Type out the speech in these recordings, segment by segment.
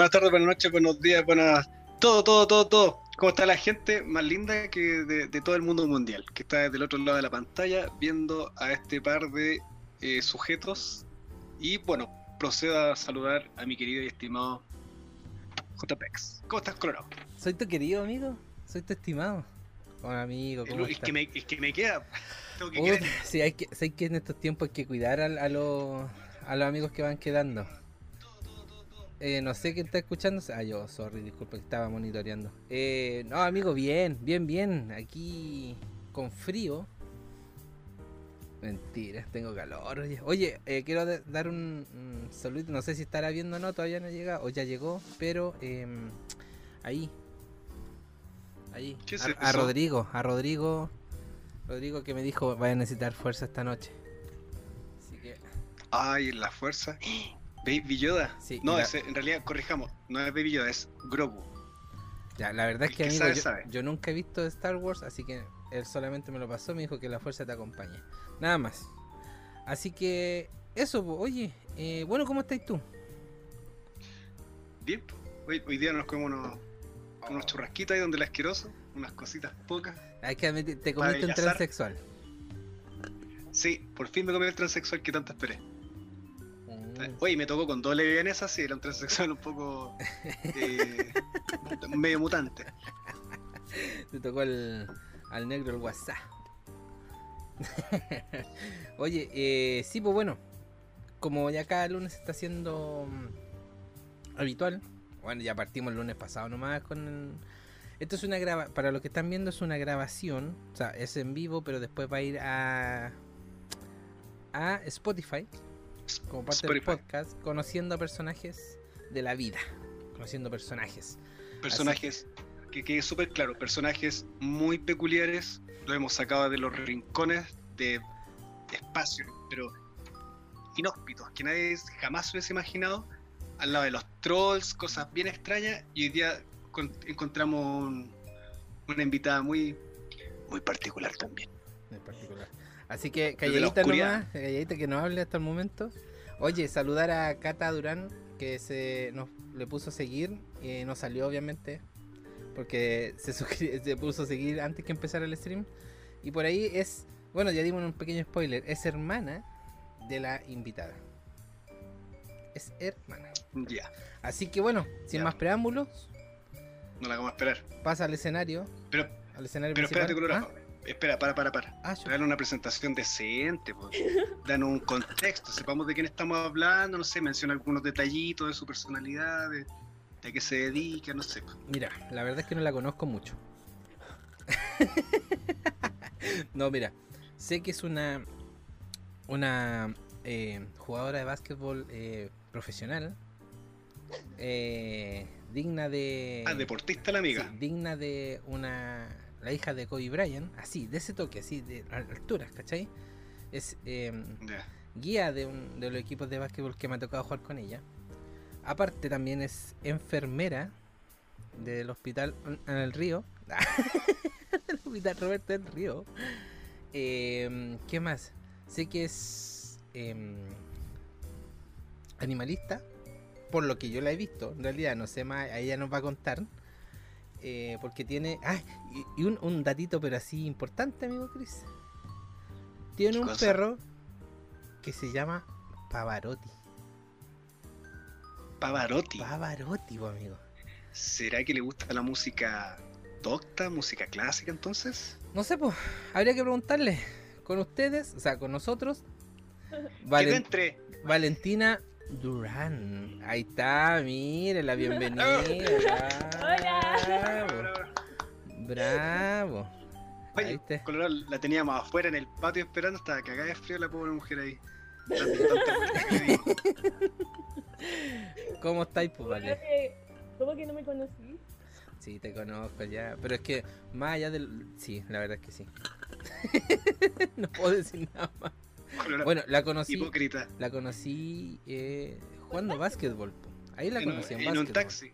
Buenas tardes, buenas noches, buenos días, buenas. Todo, todo, todo, todo. ¿Cómo está la gente más linda que de, todo el mundo mundial? Que está desde el otro lado de la pantalla viendo a este par de eh, sujetos. Y bueno, procedo a saludar a mi querido y estimado JPEX. ¿Cómo estás, Colorado? Soy tu querido amigo, soy tu estimado. Hola, amigo, ¿cómo es, Que me, es que me queda. Tengo que sí, hay que, sé que en estos tiempos hay que cuidar a, a, los, a los amigos que van quedando. Eh, no sé quién está escuchando. Ah, yo, sorry, disculpe estaba monitoreando. Eh, no, amigo, bien, bien, bien. Aquí con frío. Mentira, tengo calor. Oye, eh, quiero dar un, saludo. No sé si estará viendo o no, todavía no llega o ya llegó. Pero em, ahí. Ahí. a, a, Rodrigo, a Rodrigo. Rodrigo que me dijo, vaya a necesitar fuerza esta noche. Así que. Ay, la fuerza. Baby Yoda. Sí, no, en realidad, corrijamos, no es Baby Yoda, es Grogu. Ya, la verdad es que, amigo, yo, nunca he visto Star Wars, así que él solamente me lo pasó, me dijo que la fuerza te acompañe. Nada más. Así que, eso, oye, eh, bueno, ¿cómo estás tú? Bien, hoy, hoy día nos comemos unos, unos churrasquitos ahí donde el asqueroso, unas cositas pocas. Hay que te comiste un transexual. Sí, por fin me comí el transexual que tanto esperé. Oye, me tocó con doble vienesa, sí, era un transexual un poco eh, medio mutante. Te tocó al negro el WhatsApp. Oye, eh, sí, pues bueno, como ya cada lunes está siendo mm, habitual, bueno, ya partimos el lunes pasado nomás con... Esto es una graba para los que están viendo es una grabación, o sea, es en vivo, pero después va a ir a a Spotify como parte del podcast, conociendo personajes de la vida. Conociendo personajes. Personajes, que quede súper claro, personajes muy peculiares, lo hemos sacado de los rincones de, espacio, pero inhóspitos, que nadie jamás hubiese imaginado, al lado de los trolls, cosas bien extrañas, y hoy día encontramos una invitada muy, muy particular también. Muy particular. Así que calladita nomás, calladita que no hable hasta el momento. Oye, saludar a Cata Durán, que se nos le puso a seguir y nos salió obviamente, porque se, se puso a seguir antes que empezar el stream. Y por ahí es, bueno, ya dimos un pequeño spoiler, es hermana de la invitada. Es hermana. Ya. Así que bueno, sin más preámbulos. No la vamos a esperar. Pasa al escenario. Pero, al escenario pero espérate, Colorado. Espera, para, para, para. Ah, una presentación decente, pues. Dan un contexto, sepamos de quién estamos hablando, no sé, menciona algunos detallitos de su personalidad, de, a qué se dedica, no sé. Mira, la verdad es que no la conozco mucho. no, mira, sé que es una una eh, jugadora de básquetbol eh, profesional, eh, digna de... Ah, deportista la amiga. digna de una la hija de Kobe Bryant, así, de ese toque, así, de alturas, ¿cachai? Es em, guía de, un, de los equipos de básquetbol que me ha tocado jugar con ella. Aparte también es enfermera del hospital en el río. el hospital Roberto del Río. Em, ¿Qué más? Sé que es em, animalista, por lo que yo la he visto. En realidad no sé más, ella nos va a contar. Eh, porque tiene. Ah, y, un, datito, pero así importante, amigo Chris. Tiene un perro que se llama Pavarotti. Pavarotti. Pavarotti, amigo. ¿Será que le gusta la música docta, música clásica entonces? No sé, pues. Habría que preguntarle. Con ustedes, o sea, con nosotros. entre. Valentina Durán. Ahí está, mire la bienvenida. Hola. Bravo. Oye, Colorado la teníamos afuera en el patio esperando hasta que de frío la pobre mujer ahí. ¿Cómo estáis, pues, vale? ¿Cómo que no me conocí? Sí, te conozco ya. Pero es que más allá del. Sí, la verdad es que sí. no puedo decir nada más. Bueno, la conocí. Hipócrita. La conocí eh, jugando básquetbol. Ahí la conocí en, en un taxi.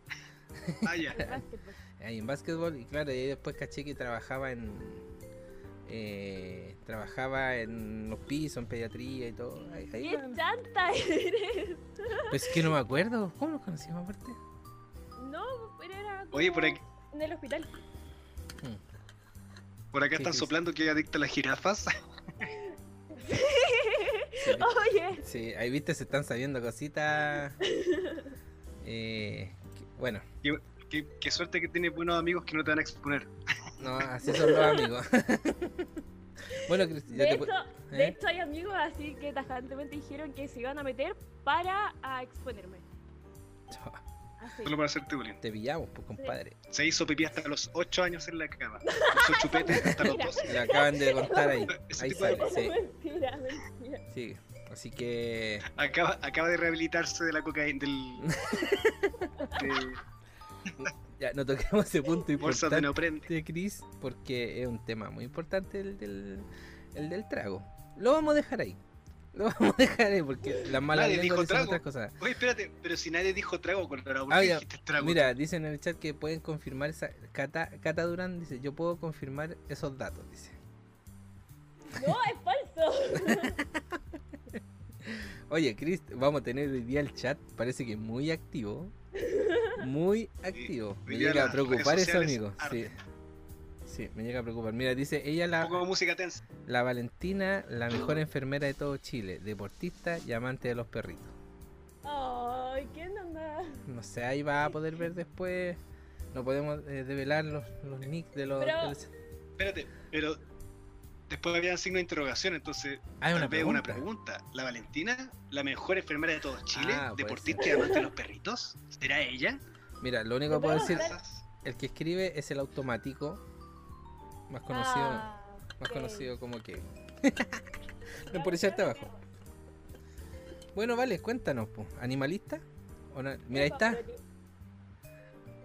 Ah, ya. ahí en básquetbol. Y claro, y después caché que trabajaba en. Eh, trabajaba en los pisos, en pediatría y todo. Ahí, ¡Qué chanta eres! Pues que no me acuerdo. ¿Cómo nos conocimos aparte? era Oye, por como aquí, en el hospital. por acá están soplando que adicta a las jirafas. Oye, Sí, ahí viste, se están sabiendo cositas. Eh, que- bueno, qué, qué suerte que tienes buenos amigos que no te van a exponer. no, así son los amigos. bueno, Cris, ya de hecho, pu- de ¿eh? hecho hay amigos así que tajantemente dijeron que se iban a meter para a exponerme. Así. Solo para hacerte bullying. Te pillamos, pues, compadre. Se hizo pipí hasta los 8 años en la cama. Usó chupete hasta los 12. Lo acaban de contar ahí. Ese Ahí de sale, sí, mentira, mentira. sí. Así que. Acaba, acaba de rehabilitarse de la cocaína, del. de Ya, no toquemos ese punto importante, neoprene. Chris, porque es un tema muy importante el del, el del trago. Lo vamos a dejar ahí. Lo vamos a dejar ahí porque las malas Nadie dijo dicen trago. otras cosas. Oye, espérate, pero si nadie dijo trago, Colorado, ¿por Ah, dijiste trago? Mira, dicen en el chat que pueden confirmar esa. Cata, Cata Durán dice: Yo puedo confirmar esos datos. Dice: No, es falso. Oye, Chris, vamos a tener hoy día el chat. Parece que muy activo. Muy activo. Me llega a preocupar eso, sociales amigo. Sí. Sí, me llega a preocupar. Mira, dice ella la. Un poco de música tensa. La Valentina, la mejor enfermera de todo Chile, deportista y amante de los perritos. Ay, ¿qué onda? No sé, ahí va a poder ver después. No podemos eh, develar los, los nicks de los. Pero- de los- Espérate, pero después había signo de interrogación, entonces Ah, es tal una una pregunta. ¿La Valentina, la mejor enfermera de todo Chile, Ah, deportista y amante de los perritos? ¿Será ella? Mira, lo único que ¿Me puedo decir, el que escribe es el automático, más conocido, Ah, más conocido como que. no por echarte abajo. Bueno, vale, cuéntanos, po. ¿Animalista? ¿O no? Mira, ahí está,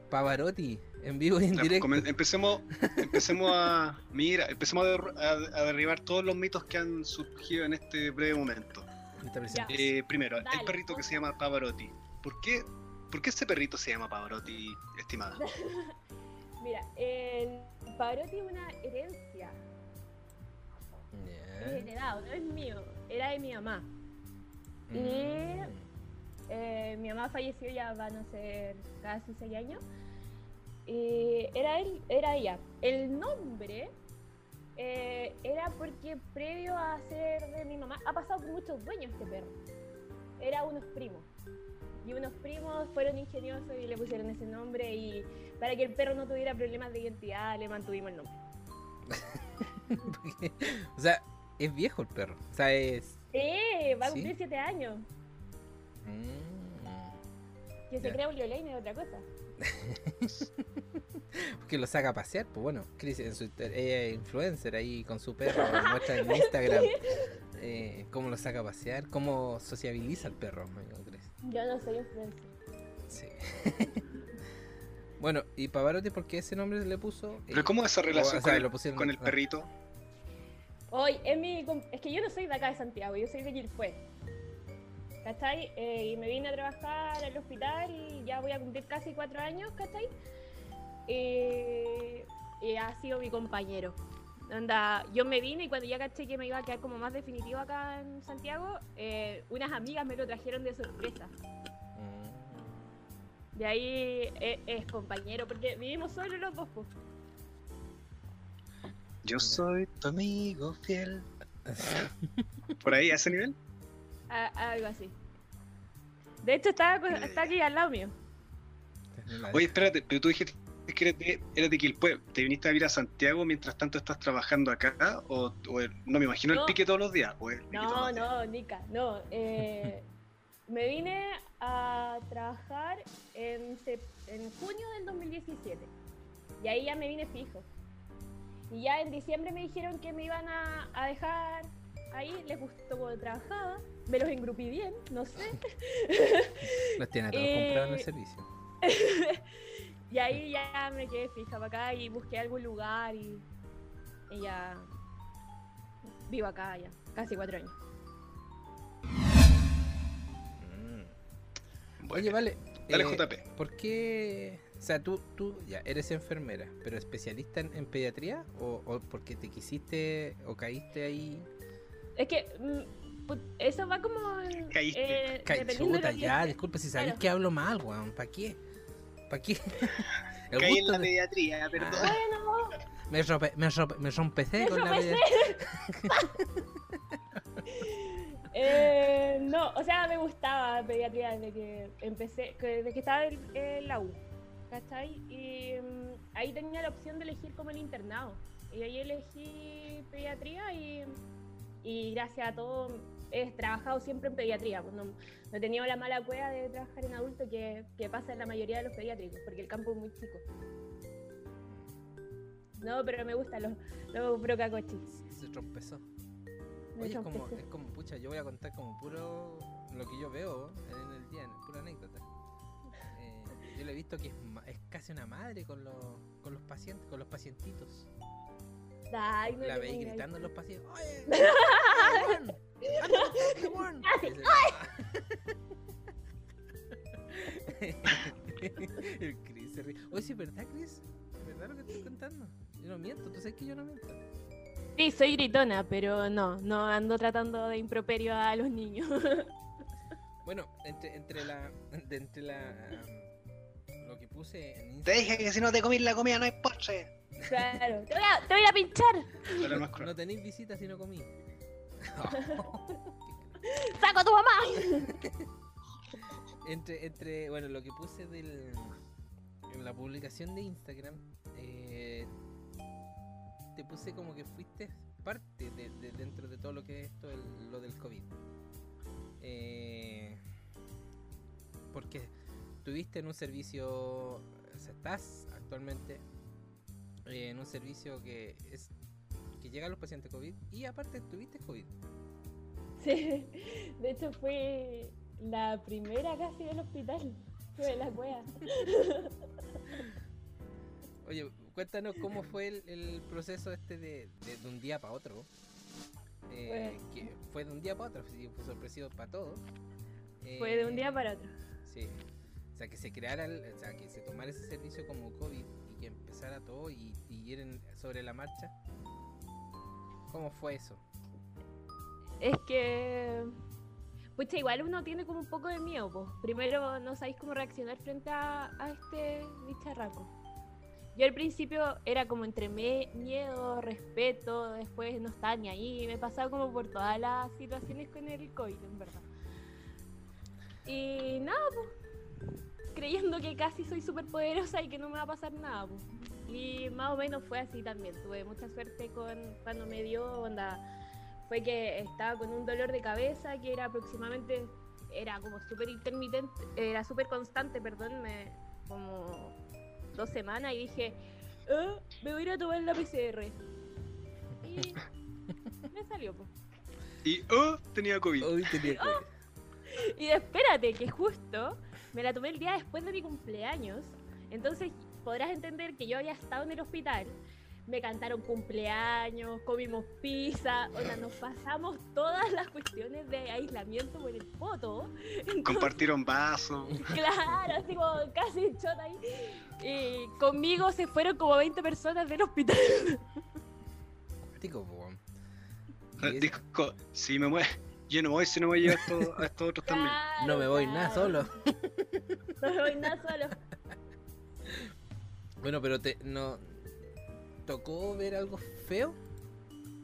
Pavarotti, en vivo y en Ya, directo. empecemos, empecemos a. Mira, empecemos a, derru- a- a derribar todos los mitos que han surgido en este breve momento. Eh, primero, el perrito que se llama Pavarotti. ¿Por qué, ¿Por qué ese perrito se llama Pavarotti, estimada? Mira, el Pavarotti es una herencia. Ya. Es heredado, no es mío. Era de mi mamá. Mm. Eh, mi mamá falleció ya van a ser casi seis años. Y era él, era ella. El nombre eh, era porque previo a ser de mi mamá ha pasado por muchos dueños este perro. Era unos primos. Y unos primos fueron ingeniosos y le pusieron ese nombre y para que el perro no tuviera problemas de identidad le mantuvimos el nombre. O sea, es viejo el perro. O sea, es. ¡Eh! Va a ¿Sí? cumplir siete años. Mm. Que se Ya. crea un Leolaine es otra cosa. Porque lo saca a pasear, pues bueno, Chris en su Inter- ella es influencer ahí con su perro, muestra en Instagram eh, cómo lo saca a pasear, cómo sociabiliza el perro. Yo no soy influencer. Sí. bueno, y Pavarotti, ¿por qué ese nombre se le puso? ¿Pero cómo es esa relación o sea, con, el, lo pusieron- con el ah. perrito? Hoy, es, mi, es que yo no soy de acá de Santiago, yo soy de Quilpué. ¿Cachai? Eh, y me vine a trabajar al hospital y ya voy a cumplir casi cuatro años, ¿cachai? Eh, y ha sido mi compañero. Anda, yo me vine y cuando ya caché que me iba a quedar como más definitivo acá en Santiago, eh, unas amigas me lo trajeron de sorpresa. Mm. De ahí es, es compañero, porque vivimos solo los dos, pues. Yo soy tu amigo fiel. ¿Por ahí, a ese nivel? A- algo así. De hecho, está, Eh. está aquí al lado mío. Oye, espérate, pero tú dijiste que eres de, eres de Quilpué. ¿Te viniste a vivir a Santiago mientras tanto estás trabajando acá? ¿O, no me imagino No. el pique todos los días? ¿o el No, los días? no, Nica, no. eh, me vine a trabajar en, en junio del 2017. Y ahí ya me vine fijo. Y ya en diciembre me dijeron que me iban a, a dejar ahí. Les gustó cómo trabajaba. Me los engrupí bien, no sé. Los tiene todos Eh, comprados en el servicio. Y ahí ya me quedé fija para acá y busqué algún lugar y, y ya vivo acá ya, casi cuatro años. Mm. Bueno, Oye, vale. Dale, eh, JP. ¿Por qué? O sea, tú, tú ya eres enfermera, pero especialista en, en pediatría o, o porque te quisiste o caíste ahí. Es que mm, eso va como Caíste. eh, chuta, ya, disculpa si sabéis Claro. que hablo mal, weón. ¿Para qué? ¿Para qué? El Caí en la de- pediatría, perdón. Ah. Bueno, Me, rope- me, rope- me rompecé Me con la pediatría. eh, no, o sea, me gustaba pediatría desde que empecé, que- desde que estaba en, en la U, ¿cachai? Y mm, ahí tenía la opción de elegir como el internado. Y ahí elegí pediatría y, y gracias a todo he trabajado siempre en pediatría. pues no, no he tenido la mala cueva de trabajar en adulto que, que pasa en la mayoría de los pediátricos, porque el campo es muy chico. No, pero me gustan los, los brocacochis. Se trompezó. Me Oye, es como, trompecé. es como, pucha, yo voy a contar como puro lo que yo veo en el día, pura anécdota. Eh, yo le he visto que es, es casi una madre con los, con los pacientes, con los pacientitos. Ay, no la veis gritando a los pacientes, ¡Oye! El Chris se ríe. Oye, sí, ¿verdad, Chris? ¿Es verdad lo que estoy contando? Yo no miento, tú sabes que yo no miento. Sí, soy gritona, pero no, no ando tratando de improperio a los niños. Bueno, entre, entre la. entre la. um, lo que puse en Te Instagram. dije que si no te comís la comida no hay postre. claro, te voy a, te voy a pinchar. Cruel. No tenéis visitas si no comí. ¡Saco a tu mamá! entre, entre. Bueno, lo que puse del. En la publicación de Instagram. eh, te puse como que fuiste parte de, de- dentro de todo lo que es esto, lo del COVID. Eh, porque tuviste en un servicio, o sea, estás actualmente eh, en un servicio que es que llega a los pacientes COVID y aparte tuviste COVID. Sí, de hecho fue la primera casi del hospital. Fue la cueva. Oye, cuéntanos cómo fue el, el proceso este de, de- de un día para otro. Eh, que fue de un día para otro, fue sorpresivo para todos. Fue de un día Eh, para otro. Sí. O sea, que se creara, el- o sea, que se tomara ese servicio como COVID y que empezara todo y, y ir en- sobre la marcha. ¿Cómo fue eso? Es que. Pucha, igual uno tiene como un poco de miedo, pues. Primero no sabéis cómo reaccionar frente a, este bicharraco. Yo al principio era como entre miedo, respeto, después no estaba ni ahí. Me he pasado como por todas las situaciones con el COVID, en verdad. Y nada, pues. Creyendo que casi soy súper poderosa y que no me va a pasar nada, pues. Y más o menos fue así también. Tuve mucha suerte con cuando me dio onda fue que estaba con un dolor de cabeza que era aproximadamente, era como súper intermitente, era súper constante, perdón, me, como dos semanas y dije, "Ah, me voy a ir a tomar la PCR. Y me salió, pues. Y oh, tenía COVID. Hoy tenía COVID. Y espérate, que justo me la tomé el día después de mi cumpleaños. Entonces podrás entender que yo había estado en el hospital. Me cantaron cumpleaños, comimos pizza, onda, nos pasamos todas las cuestiones de aislamiento por el foto. Compartieron vasos. Claro, así como casi chota ahí. Y conmigo se fueron como 20 personas del hospital. Tico, si me mueve, yo no voy si no me llevo a estos, a estos otros también. No me voy nada solo. No me voy nada solo. Bueno, pero te no tocó ver algo feo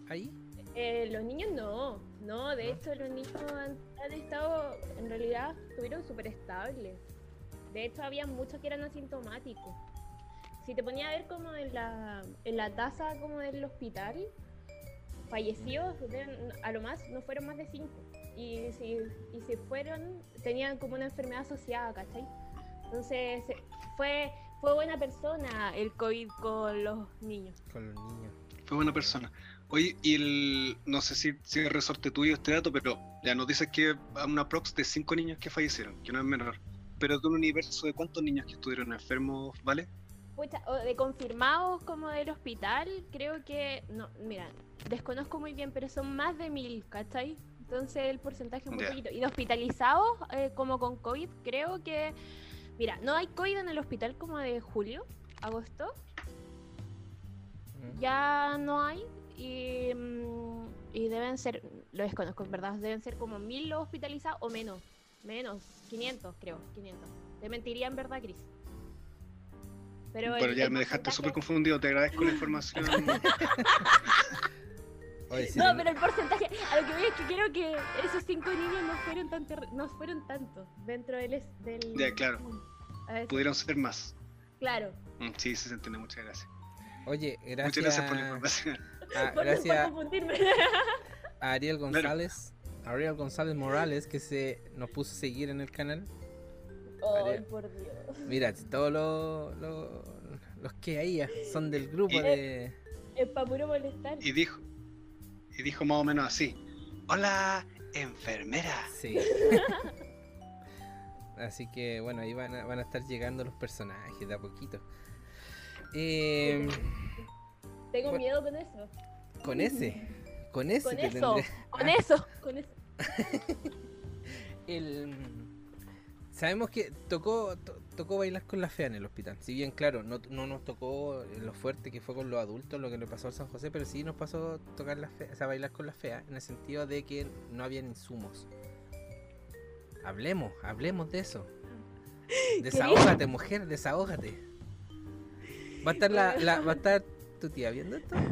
ahí. Eh, los niños no, no, de ¿No? hecho los niños han, han estado, en realidad estuvieron súper estables. De hecho había muchos que eran asintomáticos. Si te ponía a ver como en la, en la tasa como del hospital, fallecidos a lo más no fueron más de cinco. Y si, y si fueron, tenían como una enfermedad asociada, ¿cachai? Entonces fue, fue buena persona el COVID con los niños. Con los niños. Fue buena persona. Oye, y el, no sé si, si es resorte tuyo este dato, pero ya nos dices que a una prox de cinco niños que fallecieron, que no es menor. Pero de un universo de cuántos niños que estuvieron enfermos, ¿vale? Pucha, o de confirmados como del hospital, creo que, no, mira, desconozco muy bien, pero son más de mil, ¿cachai? Entonces el porcentaje es muy Ya. poquito. Y de hospitalizados, eh, como con COVID, creo que, mira, no hay COVID en el hospital como de julio, agosto, Mm. ya no hay. Y, mm, y deben ser, lo desconozco en verdad, deben ser como mil los hospitalizados o menos, menos, 500 creo, 500. Te mentiría en verdad, Cris. Pero el- ya el me dejaste súper confundido, te agradezco la información. Oye, sí, No, pero el porcentaje, a lo que voy es que quiero que esos cinco niños no fueron tan no fueron tantos dentro del, Ya, claro. Pudieron ser más. Claro. Mm, Sí, sí se entiende, muchas gracias. Oye, gracias, Muchas gracias por la información. Por, gracias confundirme. a Ariel González, a Ariel González Morales que se nos puso a seguir en el canal. Ay, por Dios. Mira, todos los, los, los que ahí ah, son del grupo Y- de... Es para puro molestar. Y dijo, y dijo más o menos así. Hola, enfermera. Sí. Así que bueno, ahí van a, van a estar llegando los personajes de a poquito. Eh, Tengo bueno. miedo con eso. con ese, con ese Con te eso. tendré- Con Ah, eso. Con eso. el- sabemos que tocó to- tocó bailar con la fea en el hospital. Si bien claro, no, no nos tocó lo fuerte que fue con los adultos, lo que le pasó al San José, pero sí nos pasó tocar la fea, o sea, bailar con la fea, en el sentido de que no habían insumos. Hablemos, hablemos de eso. Desahógate, mujer, desahógate. Va a estar la, la- va a estar tu tía viendo esto.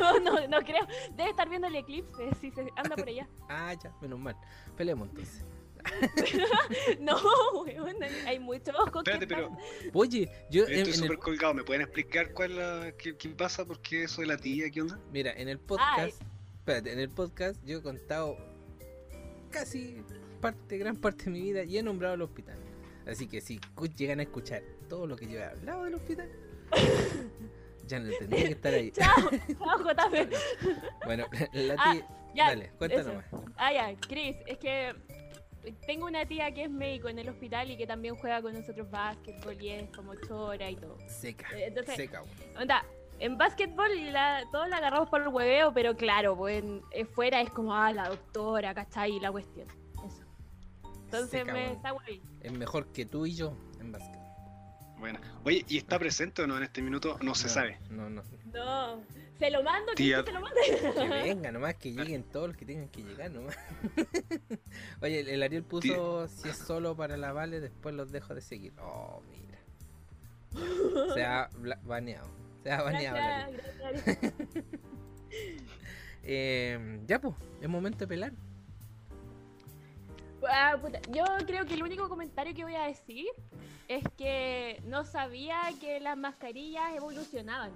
No, no, no creo. Debe estar viendo el eclipse si se anda por allá. Ah, ya, menos mal. Peleemos entonces. No, weón, hay- hay muchos Espérate, pero Oye, yo estoy en súper el, colgado. ¿Me pueden explicar cuál la, qué, qué pasa? ¿Por qué eso de la tía? ¿Qué onda? mira, en el podcast, espérate, en el podcast yo he contado casi parte, gran parte de mi vida y he nombrado el hospital. Así que si llegan a escuchar todo lo que yo he hablado del hospital, ya no tendría que estar ahí. Chao, chao, JP. Bueno, la Ah, tía, Ya, dale, cuéntanos más. Ah, ya, Chris, es que tengo una tía que es médico en el hospital y que también juega con nosotros básquetbol y es como chora y todo. Seca, Eh, entonces- seca. Onda, en básquetbol la, todos la agarramos por el hueveo, pero claro, pues en- fuera es como, ah, la doctora, ¿cachai? Y la cuestión. Eso. Entonces Seca, me está guay. Es mejor que tú y yo en básquet. Bueno. Oye, ¿y está presente o no en este minuto? No se sabe. No, no. No, se lo mando, Tía- que se lo mando. Que venga nomás, que lleguen todos los que tengan que llegar nomás. Oye, el, el Ariel puso si es solo para la Vale, después los dejo de seguir. Oh, mira. Se ha baneado. Se ha baneado. Gracias, gracias. Eh, ya, pues, es momento de pelar. Ah, puta, Yo creo que el único comentario que voy a decir es que no sabía que las mascarillas evolucionaban.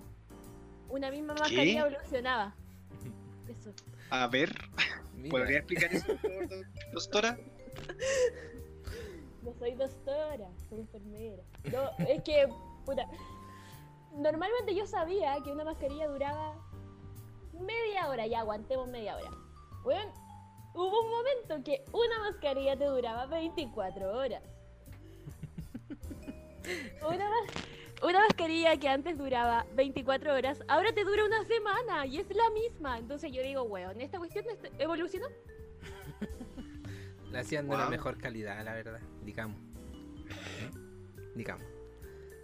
Una misma mascarilla evolucionaba. Eso. A ver, Mira, ¿podría explicar eso, por favor, do- doctora? No soy doctora, soy enfermera. No, es que, puta. Normalmente yo sabía que una mascarilla duraba media hora, ya aguantemos media hora. Bueno, hubo un momento que una mascarilla te duraba 24 horas. Una, mas- una mascarilla que antes duraba 24 horas, ahora te dura una semana y es la misma. Entonces yo digo, weón, ¿esta cuestión est- evolucionó? la hacían de Wow. mejor calidad, la verdad. Digamos. Digamos.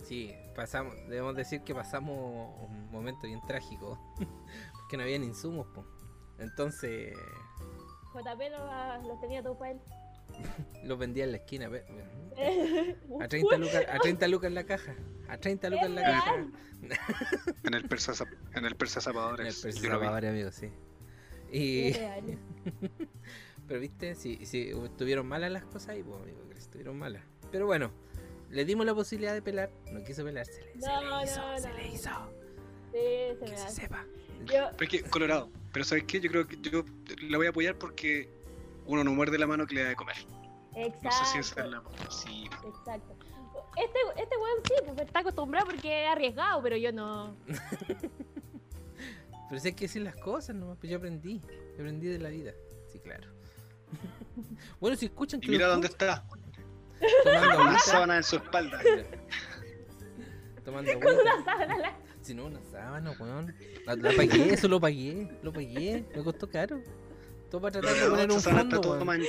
Sí, pasamos, debemos decir que pasamos un momento bien trágico. Porque no habían insumos, po. Entonces, JP los, los tenía todo para él. Los vendía en la esquina. A 30 lucas, a 30 lucas en la caja. A 30 lucas en la caja. En el persa, en el persa En el zapadores. yo lo vi. Zapadores, amigo, sí. Y, pero viste, si, si estuvieron malas las cosas ahí, pues amigo, que estuvieron malas. Pero bueno, le dimos la posibilidad de pelar, no quiso pelar, se le, se No, le hizo, no, se no. le hizo. Sí, se Que me se hace. sepa. Yo, Pero es que, Colorado, pero ¿sabes qué? Yo creo que yo la voy a apoyar porque uno no muerde la mano que le da de comer. exacto. No sé si esa es la... Sí, Exacto. Este, este weón sí, pues está acostumbrado porque es arriesgado, pero yo no. Pero si hay que decir las cosas, no, pues yo aprendí. Yo aprendí de la vida. Sí, claro. bueno, si escuchan y que mira dónde está, tomando una sábana en su espalda. mira. tomando Con agüita. una sábana la- Si no, una sábana, weón. La, la pagué, eso lo pagué. Lo pagué. Me costó caro. Todo para tratar de poner un fondo, todo man-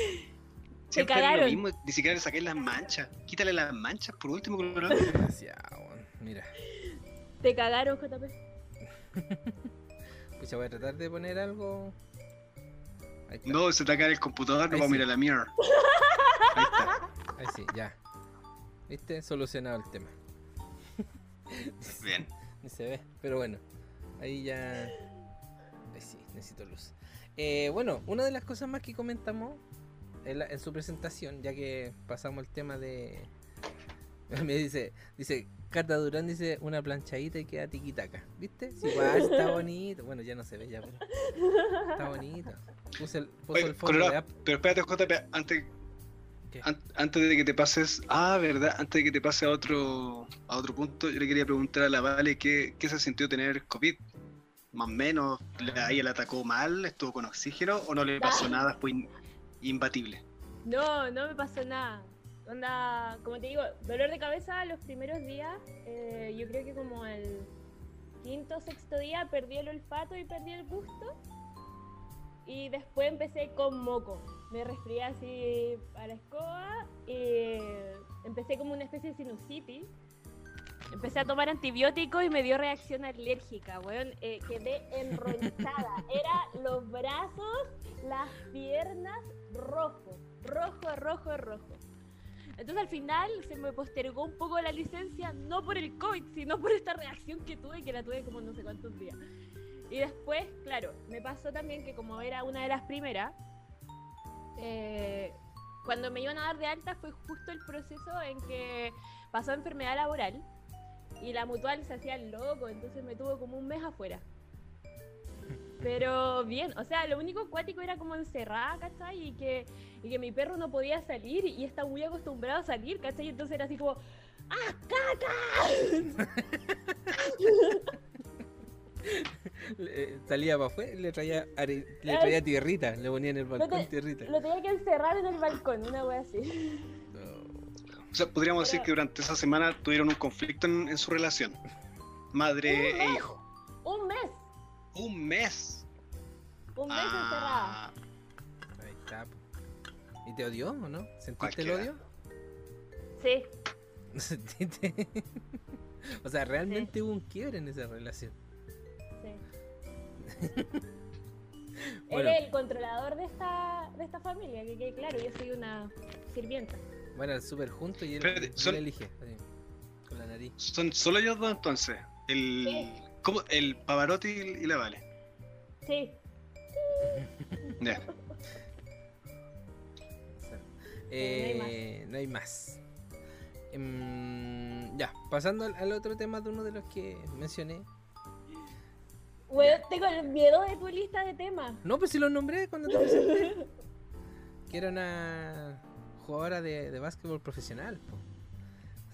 Siempre es lo cagaron. mismo, ni siquiera le saqué las manchas. Quítale las manchas por último, Colorado. Mira. Te cagaron, JP. Pues ya voy a tratar de poner algo. Ahí. No, se te cae el computador, no Ahí vamos a mirar la mirror. Ahí está. Ahí sí, ya. ¿Viste? Solucionado el tema. Bien. Ni se ve, pero bueno, ahí ya. Ay, sí, necesito luz. Eh, bueno, una de las cosas más que comentamos en, la- en su presentación, ya que pasamos el tema de. Me dice, dice, Carta Durán dice una planchadita y queda tiquitaca. ¿Viste? Sí, igual está bonito. Bueno, ya no se ve ya, pero. Está bonito. Puse el, puso Oye, el fondo Colorado, de app. pero espérate, JP, antes, antes de que te pases, ah, verdad, antes de que te pase a otro, a otro punto, yo le quería preguntar a la Vale qué, qué se sintió tener COVID. Más o menos, ¿la- ¿a ella le atacó mal? ¿Estuvo con oxígeno o no le pasó nada? Fue in- imbatible. No, no me pasó nada. Onda, como te digo, dolor de cabeza los primeros días. eh, yo creo que como el quinto o sexto día perdí el olfato y perdí el gusto. Y después empecé con moco. Me resfrié así a la escoba y empecé como una especie de sinusitis. Empecé a tomar antibióticos y me dio reacción alérgica, weón. Eh, quedé enronchada. Era los brazos, las piernas, rojo. Rojo, rojo, rojo. Entonces al final se me postergó un poco la licencia, no por el COVID, sino por esta reacción que tuve, que la tuve como no sé cuántos días. Y después, claro, me pasó también que como era una de las primeras, eh, cuando me iban a dar de alta fue justo el proceso en que pasó enfermedad laboral y la mutual se hacía el loco, entonces me tuvo como un mes afuera. Pero bien, o sea, lo único acuático era como encerrada, ¿cachai? Y que, y que mi perro no podía salir y está muy acostumbrado a salir, ¿cachai? Entonces era así como, ¡ah, caca! Le- eh, salía para afuera le traía, are- le traía tierrita, le ponía en el balcón te- tierrita. Lo tenía que encerrar en el balcón, una wea así. O sea, podríamos decir Pero- que durante esa semana tuvieron un conflicto en, en su relación. Madre e hijo. Un mes, Un mes. un mes encerrada. Ah, Ahí está. ¿Y te odió o no? ¿Sentiste Cualquiera. el odio? Sí, ¿No sentiste? o sea, realmente hubo un quiebre en esa relación. sí. Bueno. Él es el controlador de esta, de esta familia, que quede claro, yo soy una sirvienta. Bueno, súper juntos y él, Espérate, él son- elige. así, con la nariz. son solo ellos dos entonces. El, Sí. ¿cómo? el Pavarotti y, la Vale. Sí, Ya. Eh, no hay más. Em, ya, pasando al, al otro tema de uno de los que mencioné. Weón, tengo el miedo de tu lista de temas. No, pues si lo nombré cuando te presenté. que era una jugadora de, de básquetbol profesional.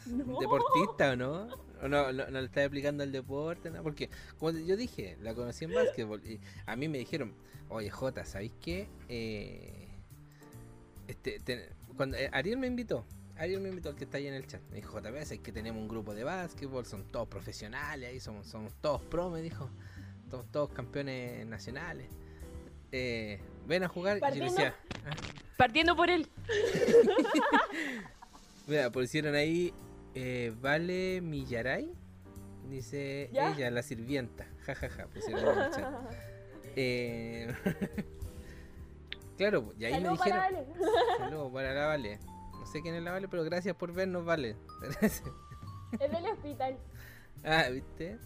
No. Deportista, ¿o no? ¿O no, no, no le estaba explicando el deporte? ¿no? Porque, como yo dije, la conocí en básquetbol. Y a mí me dijeron, oye, Jota, ¿sabéis qué? Eh, este, te- cuando eh, Ariel me invitó, Ariel me invitó, el que está ahí en el chat. Me dijo, Jota, ves, es que tenemos un grupo de básquetbol, son todos profesionales, ahí somos, somos todos pro, me dijo. Somos todos campeones nacionales. Eh, ven a jugar. Y yo le Partiendo- decía, "Ah, Partiendo por él. Mira, pusieron ahí eh, Vale Millaray. Dice ¿Ya? ella, la sirvienta. Ja, ja, ja, pusieron en el chat. Eh, claro, y ahí me Saludos dijeron. para Ale. Saludos para la Vale. No sé quién es la Vale, pero gracias por vernos, Vale. Gracias. Es del hospital. ah, ¿viste?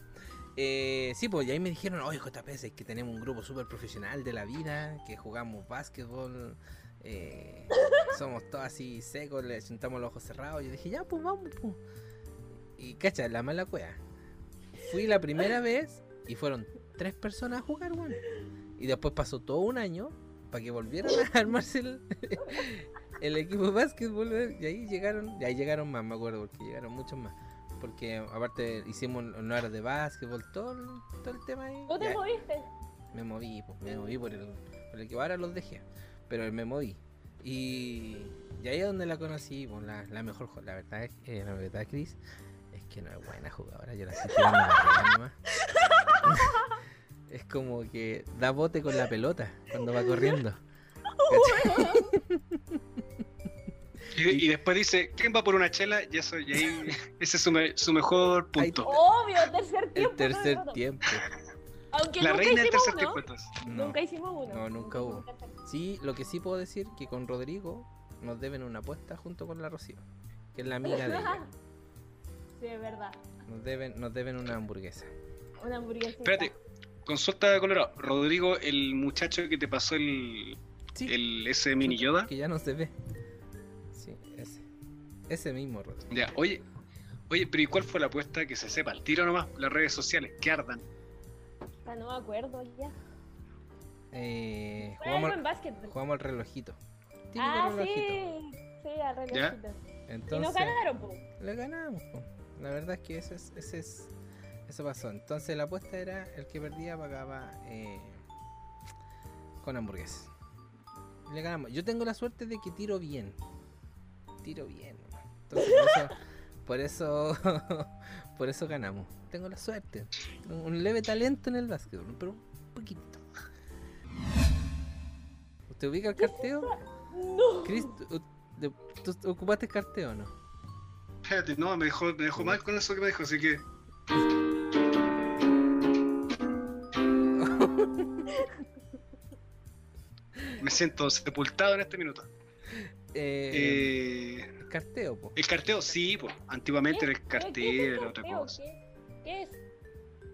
Eh, sí, pues y ahí me dijeron, oye JP, es que tenemos un grupo súper profesional de la vida, que jugamos básquetbol, eh, somos todos así secos, le sentamos los ojos cerrados. Yo dije, ya, pues vamos, pues. Y cacha, la mala cueva. Fui la primera vez y fueron tres personas a jugar, weón. Y después pasó todo un año para que volvieran a armarse el, equipo de básquetbol. Y ahí llegaron, y ahí llegaron más, me acuerdo, porque llegaron muchos más. Porque aparte hicimos horas de básquetbol, todo, el- todo el tema ahí. ¿Tú te moviste? me moví, pues, me moví por el, por el que ahora los dejé. Pero me moví. Y, y ahí es donde la conocí, pues, la, la mejor La verdad, es- eh, la verdad, Chris, es que no es buena jugadora. Yo la arriba nomás. Es como que da bote con la pelota cuando va corriendo. Y, y después dice, ¿quién va por una chela? Y eso, y ahí, ese es su, me- su mejor punto. Obvio, tercer El tiempo. tercer no, no, no. tiempo. Aunque La nunca reina del tercer uno. tiempo entonces. No. Nunca hicimos uno. No, nunca hubo. Sí, lo que sí puedo decir que con Rodrigo nos deben una apuesta junto con la Rocío, que es la amiga de ella. Sí, es verdad. Nos deben, nos deben una hamburguesa. Una hamburguesa. Espérate, consulta Colorado. Rodrigo, el muchacho que te pasó el, Sí, el ese mini Yoda. que ya no se ve. Ese. Mismo, Rodrigo. Ya, oye, oye, pero ¿y cuál fue la apuesta? Que se sepa, el tiro nomás, las redes sociales, que ardan. Ah, no me acuerdo ya. Eh, jugamos, algo en básquetbol. jugamos al relojito. Típico Ah, relojito. sí. Sí, al relojito. Y Entonces, nos ganaron, po. le ganamos. po. La verdad es que eso es, ese es, eso pasó. Entonces la apuesta era el que perdía pagaba eh, con hamburguesas. Y Le ganamos. Yo tengo la suerte de que tiro bien. Tiro bien. Entonces por eso, por eso, por eso ganamos. Tengo la suerte. Un un leve talento en el básquetbol, pero un poquitito. ¿Usted ubica el carteo? No. Chris, ¿tú, de- tú ocupaste carteo o no? Espérate, no, me dejó, me dejó mal con eso que me dijo, así que. Me siento sepultado en este minuto. Eh, Eh, el carteo, po. el carteo, sí, pues. Antiguamente era el ¿Qué- qué es carteo, el era otra carteo? cosa. ¿Qué, qué es?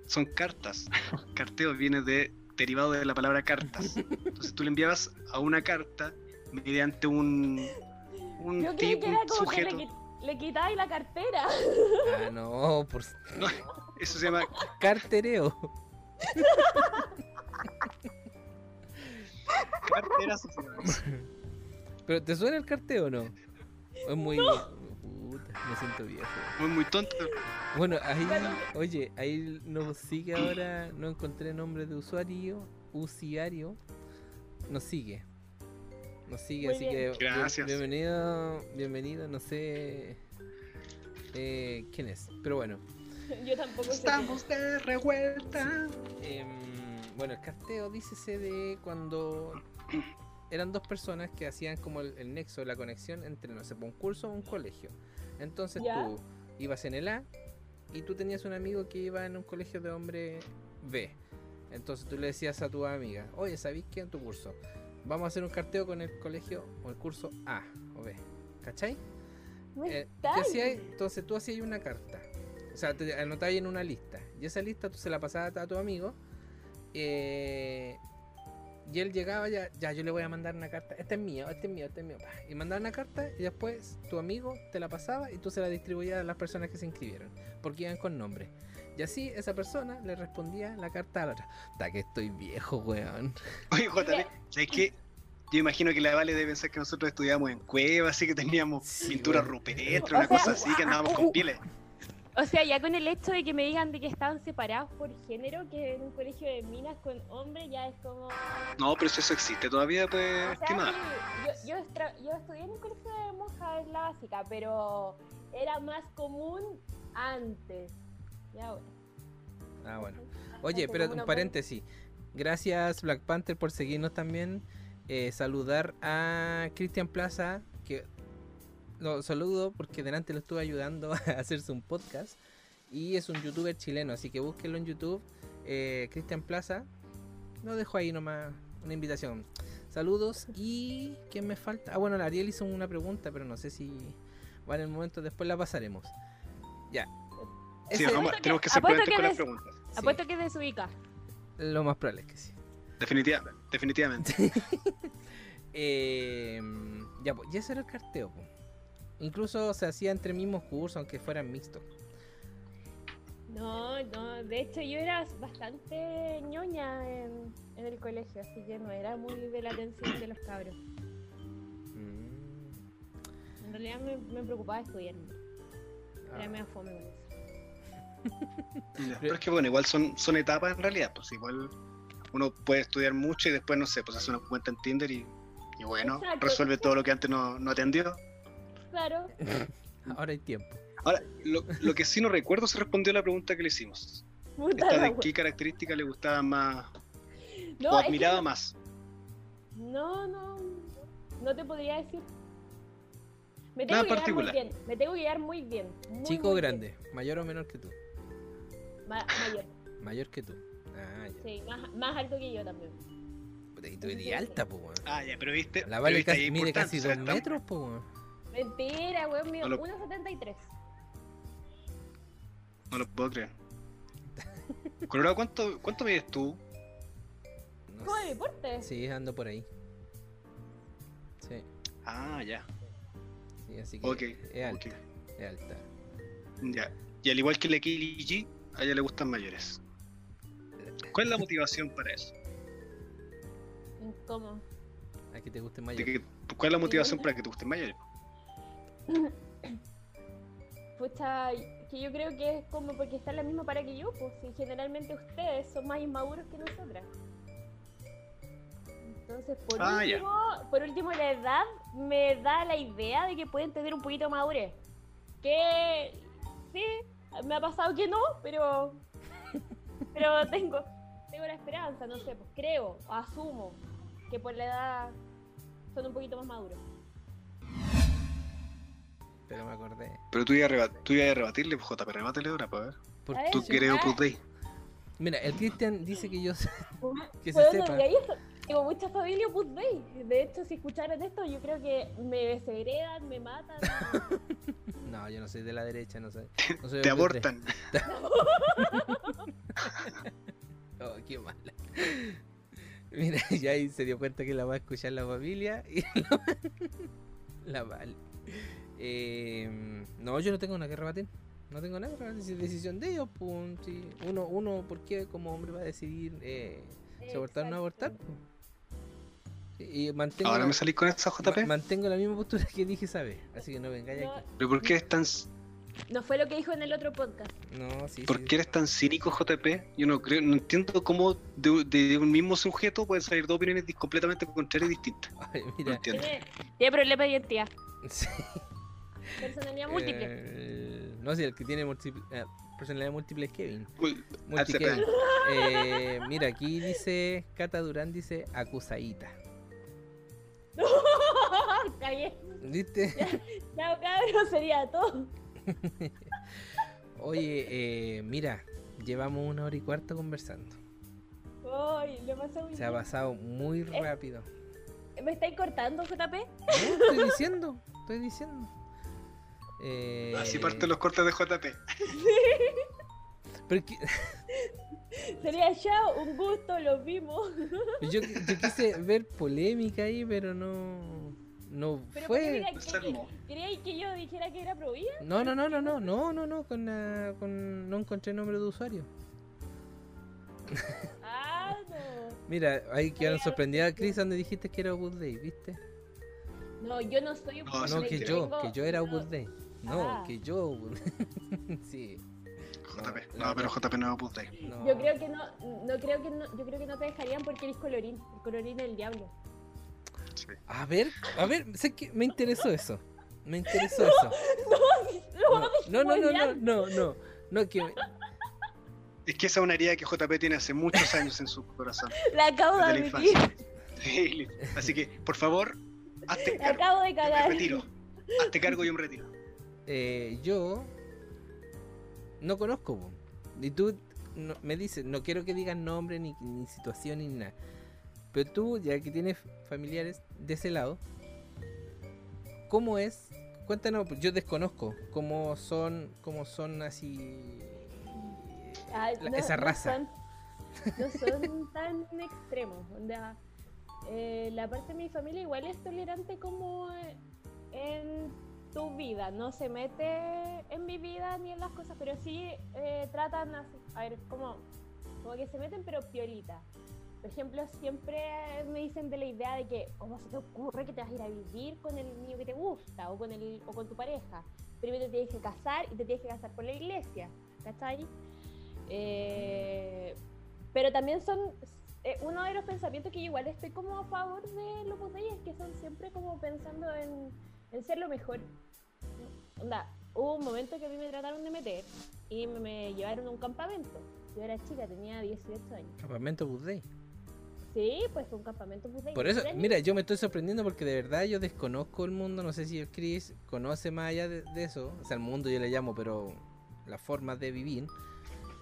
Son cartas. Carteo viene de derivado de la palabra cartas. Entonces tú le enviabas a una carta mediante un un Yo creí tipo, que era un como que le, sujeto. le quitabais la cartera. Ah, no, por No, eso se llama cartereo. cartera. se llama eso. ¿Pero te suena el carteo o no? O Es muy. Puta, me siento viejo. Muy, muy tonto. Bueno, ahí, oye, ahí nos sigue ahora, no encontré nombre de usuario, usuario, nos sigue. Nos sigue, Muy así bien. que bien- Gracias. bienvenido, bienvenido, no sé eh, quién es, pero bueno. Yo tampoco sé. Estamos de revuelta. Em, bueno, el carteo dícese de cuando eran dos personas que hacían como el, el nexo, la conexión entre, no sé, un curso o un colegio. Entonces Ya. tú ibas en el A y tú tenías un amigo que iba en un colegio de hombre B. Entonces tú le decías a tu amiga, oye, ¿sabéis qué en tu curso? Vamos a hacer un carteo con el colegio o el curso A o B. ¿Cachai? Eh, estáis- ¿qué hacías? Entonces tú hacías una carta. O sea, te anotabas en una lista. Y esa lista tú se la pasabas a tu amigo. eh, y él llegaba ya, ya yo le voy a mandar una carta. Este es mío, este es mío, este es mío. Y mandaba una carta y después tu amigo te la pasaba y tú se la distribuías a las personas que se inscribieron. Porque iban con nombre. Y así esa persona le respondía la carta a la otra. Ta que estoy viejo, weón. Oye, JP, ¿sabes qué? Yo imagino que la Vale debe pensar que nosotros estudiábamos en cuevas, así que teníamos Sí, pintura rupestre, O una sea, cosa así, que andábamos con pieles. O sea, ya con el hecho de que me digan de que estaban separados por género, que en un colegio de minas con hombres ya es como... No, pero si eso existe todavía, pues, O sea, estimada. sí, yo, yo, yo estudié en un colegio de monjas en la básica, pero era más común antes. Ya bueno. Ah, bueno. Oye, pero un paréntesis. Gracias Black Panther por seguirnos también. Eh, saludar a Cristian Plaza, que lo saludo porque delante lo estuve ayudando a hacerse un podcast. Y es un youtuber chileno, así que búsquenlo en YouTube. Eh, Cristian Plaza. Lo dejo ahí nomás, una invitación. Saludos. ¿Y quién me falta? Ah, bueno, la Ariel hizo una pregunta, pero no sé si va en el momento, después la pasaremos. Ya. Sí, vamos, Apuesto tenemos que- que ser apuesto prudentes que con las preguntas. sí, Apuesto que desubica. lo más probable es que sí. Definitiva- definitivamente. Eh, ya, pues, y ese era el carteo. po. Incluso se hacía entre mismos cursos, aunque fueran mixtos. No, no, de hecho yo era bastante ñoña en, en el colegio, así que no era muy de la atención de los cabros. Mm, En realidad me, me preocupaba estudiar. Era ah, medio fome con eso. Pero es que bueno, igual son, son etapas en realidad, pues igual uno puede estudiar mucho y después, no sé, pues hace una cuenta en Tinder y, y bueno, Exacto. resuelve todo lo que antes no, no atendió. Claro. Ahora hay tiempo. Ahora, lo, lo que sí no recuerdo se respondió a la pregunta que le hicimos. Puta Esta de qué características le gustaba más No, o es que admiraba no- más. No, no, no te podría decir. Me Nada tengo que llevar muy particular. bien. Me tengo que llevar muy bien. muy, Chico o muy grande, mayor o menor que tú. Ma- mayor. Mayor que tú. Ah, ya. Sí, más, más alto que yo también. Y tú eres alta, po, weón. Ah, ya, pero viste. La vale casi- mide casi dos metros, po, weón. Mentira, weón mío. No lo- 1.73. No lo puedo creer. Colorado, ¿cuánto, cuánto mides tú? No ¿Cómo de deporte? Sí, ando por ahí. Sí, Ah, ya. sí, así que Ok. es alta, ok. es alta. Ya. Y al igual que la Kili G, a ella le gustan mayores. ¿Cuál es la motivación para eso? ¿Cómo? A que te guste De mayor. que- ¿Cuál es la motivación para que te gusten mayores? Pucha, que yo creo que es como porque está en la misma para que yo, pues si generalmente ustedes son más inmaduros que nosotras. Entonces, por Ah, ya. último, por último, la edad me da la idea de que pueden tener un poquito madurez. Que sí, me ha pasado que no, pero pero tengo tengo la esperanza, no sé, pues creo, asumo que por la edad son un poquito más maduros. Pero me acordé. Pero tú ibas a, reba- tú ibas a rebatirle, pues JP, rebátele ahora, para ver. ¿Por A qué? ver, Tú sí. que eres Ah. Opus Dei. Mira, el Cristian dice que yo sé- que se sepa. y ahí tengo mucha familia Opus Dei. De hecho, si escucharan esto, yo creo que me desheredan, me matan. No, yo no soy de la derecha, no soy Te abortan. Oh, qué mala. Mira, ya ahí se dio cuenta que la va a escuchar la familia y la vale. Eh, no, yo no tengo nada que rebatir. No tengo nada que rebatir. Si es decisión de ellos, pues, sí. uno, uno, ¿por qué como hombre va a decidir eh, si abortar o no abortar? Pues? Y mantengo, Ahora la, me salís con esa JP. mantengo la misma postura que dije, ¿sabes? Así que no vengáis No, aquí. ¿Pero por qué eres tan, no fue lo que dijo en el otro podcast. No, sí, por sí. qué eres tan cínico, JP? Yo no creo, no entiendo cómo de, de un mismo sujeto pueden salir dos opiniones completamente contrarias y distintas. Ay, No mira, entiendo. Tiene, tiene problema de identidad. sí. Personalidad múltiple. Eh, no sé, el que tiene múltiple, eh, personalidad múltiple es Kevin. Multi. Kevin. Eh, mira, aquí dice, Cata Durán dice acusadita. ¿Viste? Chao, cabrón, sería todo. Oye, eh, mira, llevamos una hora y cuarto conversando. Ay, le pasó muy Se ha pasado muy rápido. ¿Me estáis cortando, JP? No, estoy diciendo, estoy diciendo. Eh, Así parten los cortes de JP. pero que- Sería ya un gusto, los vimos. yo, yo quise ver polémica ahí, pero no, no Pero fue. polémica, No se ¿qué- armó. ¿Queríais que yo dijera que era prohibida? No, no, no, no, no, no, no, no, con, la- con no encontré nombre de usuario. Ah, no. Mira, ahí quedaron sorprendidas, Chris, donde dijiste que era Opus Dei, ¿viste? No, yo no soy un No, No, que yo, tengo- que yo era no, Opus Dei. No, Ah. que yo. Sí. JP. No, No, pero. JP no Dei. No. Yo creo que no, no creo que no, yo creo que no te dejarían porque eres colorín, el colorín del diablo. Sí. A ver, a ver, sé que me interesó eso. Me interesó eso. No, no, no, no, no, no, no, no, que me- Es que esa es una herida que JP tiene hace muchos años en su corazón. La acabo de admitir. Sí, Así que, por favor, hazte cargo. acabo de Yo me cagar. retiro. Hazte cargo y me retiro. Eh, yo no conozco. Y tú no- me dices, no quiero que digas nombre, ni, ni situación, ni nada. Pero tú, ya que tienes familiares de ese lado, ¿cómo es? Cuéntanos, yo desconozco cómo son, cómo son así la- esa raza. son- no son tan extremos. onda, eh, la parte de mi familia igual es tolerante como en tu vida. No se mete en mi vida ni en las cosas, pero sí eh, tratan así. A ver, como, como que se meten, pero piolita. Por ejemplo, siempre me dicen de la idea de que, ¿cómo se te ocurre que te vas a ir a vivir con el niño que te gusta o con, el, o con tu pareja? Primero te tienes que casar y te tienes que casar por la iglesia, ¿cachai? Eh, pero también son eh, uno de los pensamientos que yo igual estoy como a favor de los botellas, que son siempre como pensando en, en ser lo mejor. Onda, hubo un momento que a mí me trataron de meter y me, me llevaron a un campamento. Yo era chica, tenía 18 años. campamento Dei. Sí, pues fue un campamento budista. Por eso, mira, yo me estoy sorprendiendo porque de verdad yo desconozco el mundo, no sé si el Chris conoce más allá de, de eso, o sea, el mundo yo le llamo, pero la forma de vivir,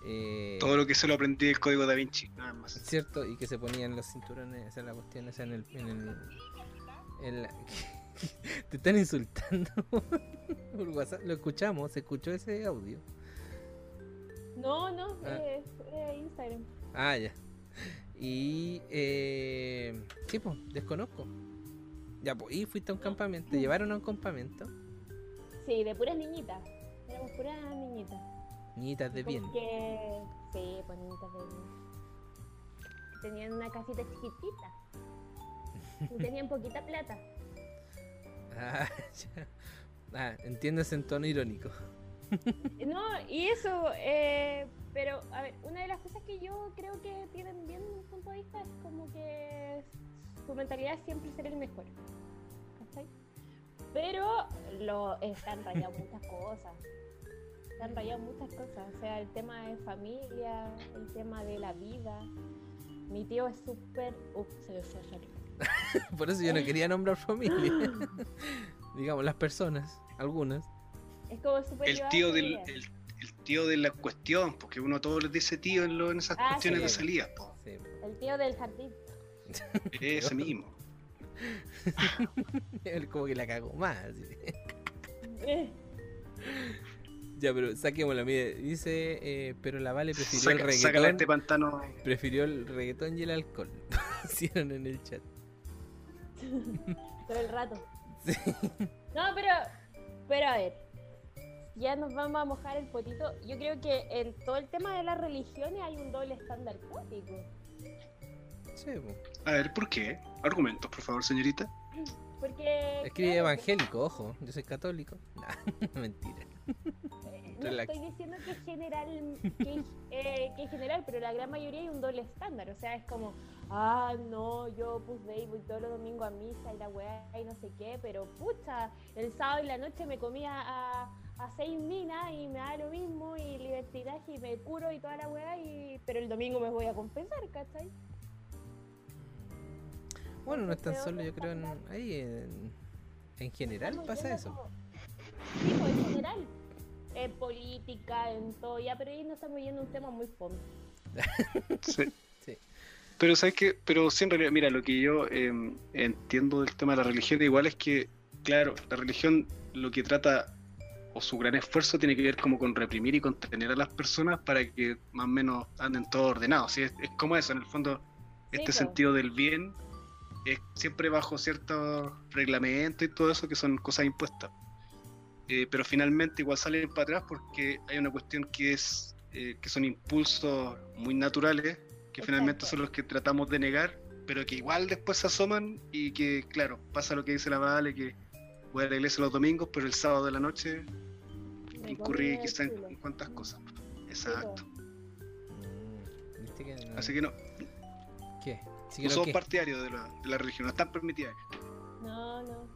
eh, Todo lo que se lo aprendí del código da Vinci, nada más. ¿cierto? Y que se ponían los cinturones, esa es la cuestión, esa en el... En el en la- te están insultando por WhatsApp, lo escuchamos, se escuchó ese audio. No, no, Ah. eh, eh, Instagram. Ah, ya. Y. Eh, sí, pues, desconozco. Ya, pues, y fuiste a un campamento. ¿Te llevaron a un campamento? Sí, de puras niñitas. Éramos puras niñitas. Niñitas de bien. Que... Sí, pues niñitas de bien. Tenían una casita chiquitita. Y tenían poquita plata. Ah. Ah, entiendes en tono irónico. No, y eso, eh, pero a ver, una de las cosas que yo creo que tienen bien un punto de vista es como que su mentalidad es siempre ser el mejor. ¿Cachai? Pero lo están rayados muchas cosas. Están rayados muchas cosas. O sea, el tema de familia, el tema de la vida. Mi tío es súper. Ups, se me. Por eso yo no quería nombrar familia. Digamos, las personas, algunas. Es como. El tío del el, el tío de la cuestión, porque uno todos les dice tío en, lo- en esas Ah, cuestiones sí. de po. Sí. El tío del jardín. Ese mismo. Él como que la cagó más. Eh, Ya, pero saquémosla. Mire, dice, eh, pero la Vale prefirió el reggaetón. este pantano. Prefirió el reggaetón y el alcohol. Pusieron en el chat. todo el rato. Sí. No, pero, pero a ver, ya nos vamos a mojar el potito. Yo creo que en todo el tema de las religiones hay un doble estándar cuático. Sí. A ver, ¿por qué? Argumentos, por favor, señorita. Porque. Escribe claro, evangélico, ojo. Yo soy católico. Nah, mentira. No Relax. estoy diciendo que es general, que, eh, que es general, pero la gran mayoría hay un doble estándar. O sea, es como, ah, no, yo pues Day voy todos los domingos a misa y la weá y no sé qué, pero pucha, el sábado y la noche me comía a, a seis minas y me da lo mismo y libertinaje y me curo y toda la weá, y, pero el domingo me voy a compensar, ¿cachai? Bueno, no es tan solo, yo creo, en, ahí en, en general pasa eso. como- Sí, pues, en general. En política, en todo, ya, pero ahí nos estamos yendo a un tema muy fondo. Sí. Sí. Pero sabes que, pero sí en realidad, mira, lo que yo eh, entiendo del tema de la religión igual es que, claro, la religión lo que trata o su gran esfuerzo tiene que ver como con reprimir y contener a las personas para que más o menos anden todos ordenados. ¿sí? Es, es como eso, en el fondo, este sentido del bien es siempre bajo ciertos reglamentos y todo eso que son cosas impuestas. Eh, pero finalmente igual salen para atrás porque hay una cuestión que es eh, que son impulsos muy naturales que finalmente son los que tratamos de negar pero que igual después se asoman y que claro pasa lo que dice la Vale que voy a la iglesia los domingos pero el sábado de la noche Me incurrí quizá en, en cuantas cosas exacto Mm, ¿Viste que no? así que no, ¿Qué? Sí, no somos partidarios de la, de la religión no están permitidas No, no.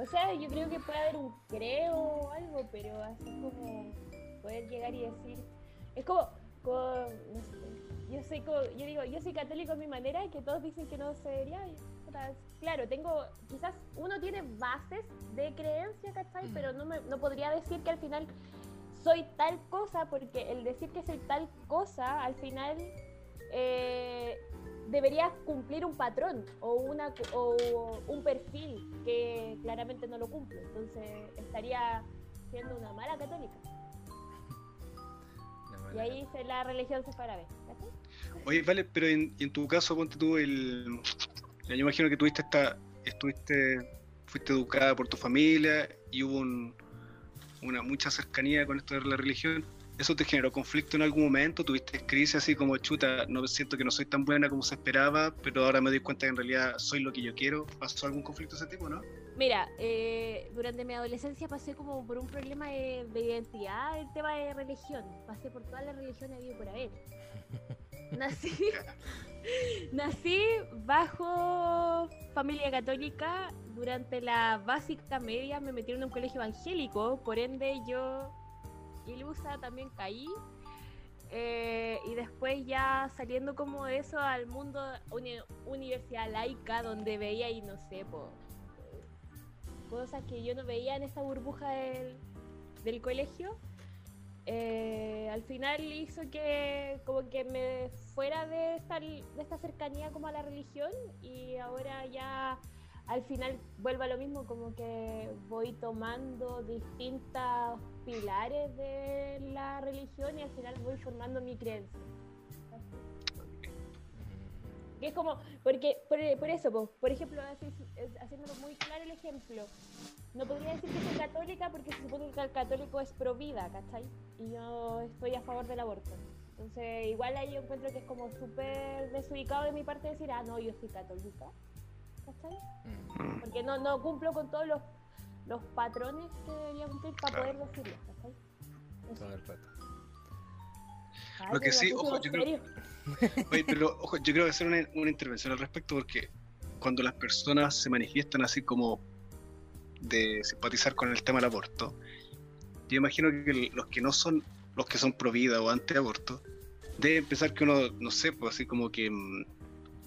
O sea, yo creo que puede haber un creo o algo, pero así como poder llegar y decir. Es como. como- no sé, yo soy co- yo digo, yo soy católico a mi manera y que todos dicen que no se debería. y, claro, tengo. Quizás uno tiene bases de creencia, ¿cachai? Mm. Pero no, me, no podría decir que al final soy tal cosa, porque el decir que soy tal cosa, al final. eh, debería cumplir un patrón o, una, o un perfil que claramente no lo cumple. Entonces estaría siendo una mala católica. Y ahí se, la religión se para ver. Oye, vale, pero en, en tu caso, ponte tú el. Yo imagino que tuviste esta. Estuviste. Fuiste educada por tu familia y hubo un- una mucha cercanía con esto de la religión. ¿Eso te generó conflicto en algún momento? ¿Tuviste crisis así como chuta? No siento que no soy tan buena como se esperaba, pero ahora me doy cuenta que en realidad soy lo que yo quiero. ¿Pasó algún conflicto de ese tipo, no? Mira, eh, durante mi adolescencia pasé como por un problema de, de identidad, el tema de religión. Pasé por todas las religiones habido por haber. Nací, nací bajo familia católica. Durante la básica media me metieron en un colegio evangélico, por ende yo, ilusa, también caí. Eh, y después ya saliendo como de eso al mundo uni- universidad laica, donde veía y no sé, po, cosas que yo no veía en esa burbuja del, del colegio, eh, al final hizo que como que me fuera de esta, de esta cercanía como a la religión y ahora ya al final vuelvo a lo mismo, como que voy tomando distintos pilares de la religión y al final voy formando mi creencia. Y es como, porque, por, por eso, po, por ejemplo, así, haciéndolo muy claro el ejemplo, no podría decir que soy católica porque se supone que el católico es pro vida, ¿cachai? Y yo estoy a favor del aborto. Entonces, igual ahí yo encuentro que es como súper desubicado de mi parte decir, ah, no, yo soy católica, ¿cachai? Mm. Porque no, no cumplo con todos los, los patrones que debería cumplir para Claro. poder decirlo. Eso. Todo el rato. Ay, Lo que sí, ojo, yo creo-. Oye, pero ojo, yo quiero hacer una, una intervención al respecto porque cuando las personas se manifiestan así como de simpatizar con el tema del aborto, yo imagino que los que no son, los que son pro vida o anti-aborto, deben pensar que uno, no sé, pues así como que mm,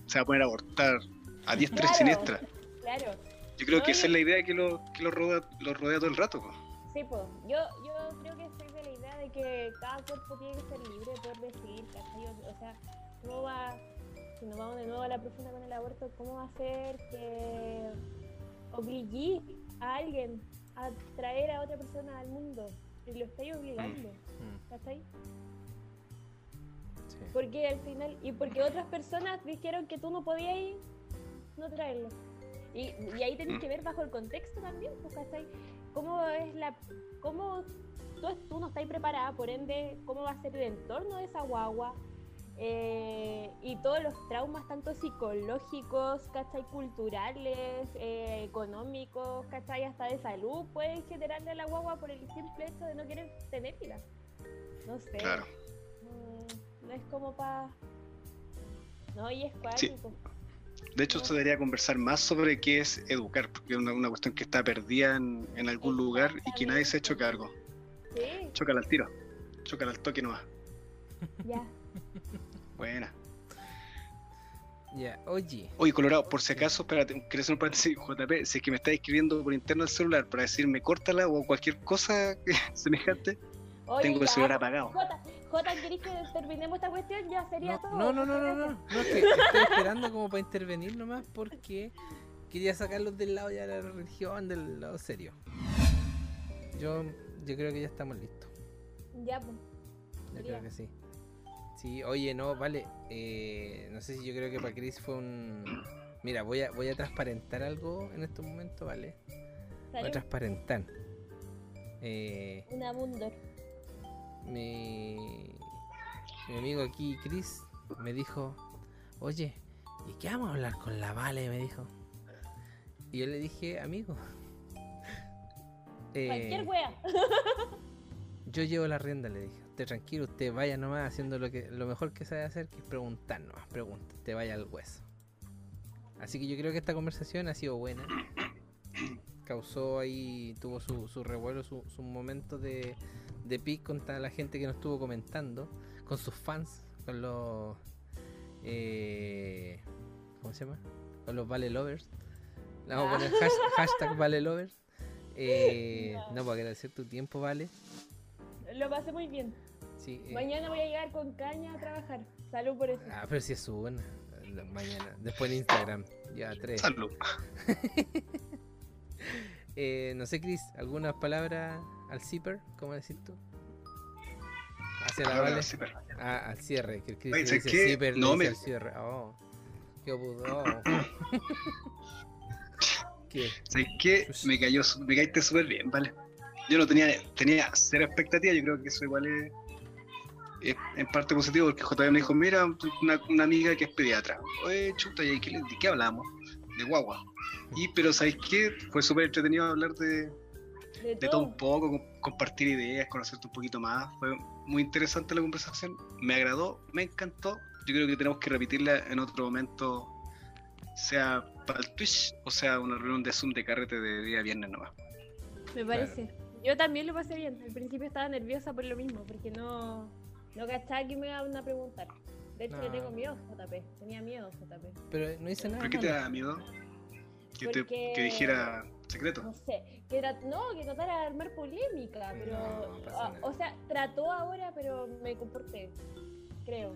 se va a poner a abortar a diestra y siniestra. Claro. Yo creo No, que esa es la idea que lo, que lo, rodea, lo rodea todo el rato. Sí, pues, yo, yo creo que soy de la idea de que cada cuerpo tiene que ser libre de poder decidir, ¿cachai? O, o sea, ¿cómo va, si nos vamos de nuevo a la profunda con el aborto, cómo va a ser que obligué a alguien a traer a otra persona al mundo? Y lo estáis obligando, Mm, ¿cachai? sí. Porque al final, y porque otras personas dijeron que tú no podías ir, no traerlo. Y, y ahí tenés que ver bajo el contexto también, pues, ¿cachai? ¿Cómo es la. cómo tú, tú no estás preparada, por ende, cómo va a ser el entorno de esa guagua? Eh, y todos los traumas, tanto psicológicos, ¿cachai? Culturales, eh, económicos, ¿cachai? Hasta de salud, pueden generarle a la guagua por el simple hecho de no querer tener vida. No sé. Claro. No, no es como para. No, y es Sí. De hecho, se debería conversar más sobre qué es educar, porque es una, una cuestión que está perdida en, en algún lugar y que nadie se ha hecho cargo. Sí, Chócala al tiro. Chócala al toque nomás. ya. Buena. Ya, oye. Oye, Colorado, por si acaso, espérate, quería hacer un paréntesis, JP, si es que me está escribiendo por interno el celular para decirme córtala o cualquier cosa semejante, Oye, tengo el celular apagado. Jota, Jota, ¿querés que terminemos esta cuestión? Ya sería No, todo. no, no, no, no, no, no, es que estoy esperando como para intervenir nomás porque quería sacarlos del lado ya de la religión, del lado serio. Yo, yo creo que ya estamos listos. Ya, pues. Yo creo que sí. Sí, oye, no, vale. eh, no sé si yo creo que para Chris fue un. Mira, voy a, voy a transparentar algo en estos momentos, ¿vale? Voy a transparentar. Eh, Una Mundor. Mi, mi amigo aquí, Chris, me dijo, oye, ¿y qué vamos a hablar con la Vale? Me dijo. Y yo le dije, amigo. eh, Cualquier wea. yo llevo la rienda, le dije. Usted tranquilo, usted vaya nomás haciendo lo que lo mejor que sabe hacer, que es preguntar nomás, pregunta, te vaya al hueso. Así que yo creo que esta conversación ha sido buena. Causó ahí, tuvo su, su revuelo, su, su momento de, de pic con toda la gente que nos estuvo comentando, con sus fans, con los... eh, ¿Cómo se llama? Con los Vale Lovers. Le Vamos a poner hash- hashtag Vale Lovers. Eh, No. no, para agradecer tu tiempo, Vale. Lo pasé muy bien. Sí, eh, Mañana voy a llegar con caña a trabajar. Salud por eso. Ah, pero si es su buena. Mañana. Después en Instagram. Ya, tres. Salud. Eh, no sé, Chris, ¿algunas palabras al zipper? ¿Cómo decís tú? Hacia la vale. Ah, al cierre. Que el Chris Oye, le ¿sabes dice qué? zipper, No dice me- al cierre. Oh, qué. ¿Qué? ¿Sabes qué? Me cayó, me caíste súper bien, ¿vale? Yo no tenía, tenía cero expectativa, yo creo que eso igual es, en parte positivo, porque JB me dijo, mira, una, una amiga que es pediatra. Oye, chuta, ¿y qué, de qué hablamos? De guagua. Y, pero ¿sabes qué? Fue súper entretenido hablar de, De de todo un poco, com- compartir ideas, conocerte un poquito más. Fue muy interesante la conversación, me agradó, me encantó. Yo creo que tenemos que repetirla en otro momento, sea para el Twitch o sea una reunión de Zoom de carrete de día viernes nomás. Me parece. Yo también lo pasé bien. Al principio estaba nerviosa por lo mismo, porque no, no cachaba que me iban a preguntar. De hecho, No. le tengo miedo a JP. Tenía miedo JP. Pero no hice nada. ¿Por qué te da miedo? Que, te- que dijera secreto. No sé, que no, que tratara de armar polémica, pero. No, ah, o sea, trató ahora, pero me comporté. Creo.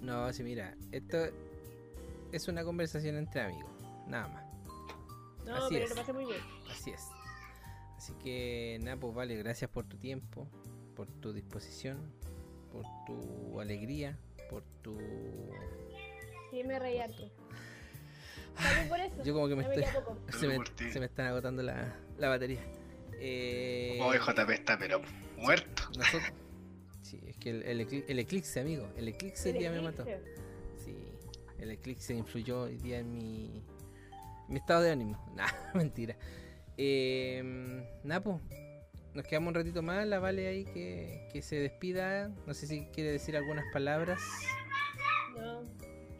No, sí, mira, esto es una conversación entre amigos, nada más. No, Así pero es. lo pasé muy bien. Así es. Así que, nada, pues vale, gracias por tu tiempo, por tu disposición, por tu alegría, por tu... Sí, me reí harto. Salud por eso. Yo como que me estoy... Se me, se están agotando la, la batería. Eh, Oh, JP está pero muerto. nosotros- Sí, es que el, el, ecli- el eclipse, amigo, el eclipse hoy día me mató. Sí, el eclipse influyó hoy día en mi, mi estado de ánimo. Nah, mentira. Eh, nada, pues, nos quedamos un ratito más. La Vale ahí que, que se despida. No sé si quiere decir algunas palabras.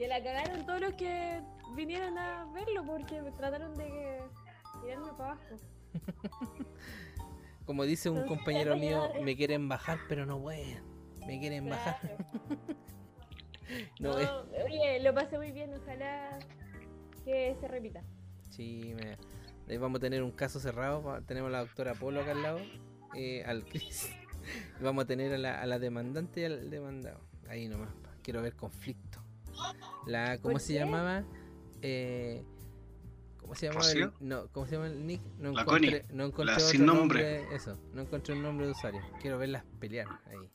La cagaron todos los que vinieron a verlo porque me trataron de tirarme para abajo. Como dice un Entonces, compañero mío, me quieren bajar, pero no pueden. Me quieren bajar. No, No, eh. oye, lo pasé muy bien, ojalá que se repita. Sí, me- ahí vamos a tener un caso cerrado. Tenemos a la doctora Polo acá al lado, eh, al Chris. Vamos a tener a la, a la demandante y al demandado. Ahí nomás. Quiero ver conflicto. La, ¿Cómo ¿Por se qué? llamaba? Eh, ¿Cómo se llamaba? el- no, ¿cómo se llama el nick? No La encontré, Connie, no encontré la otro sin nombre. Eso, no encontré un nombre de usuario. Quiero verlas pelear ahí.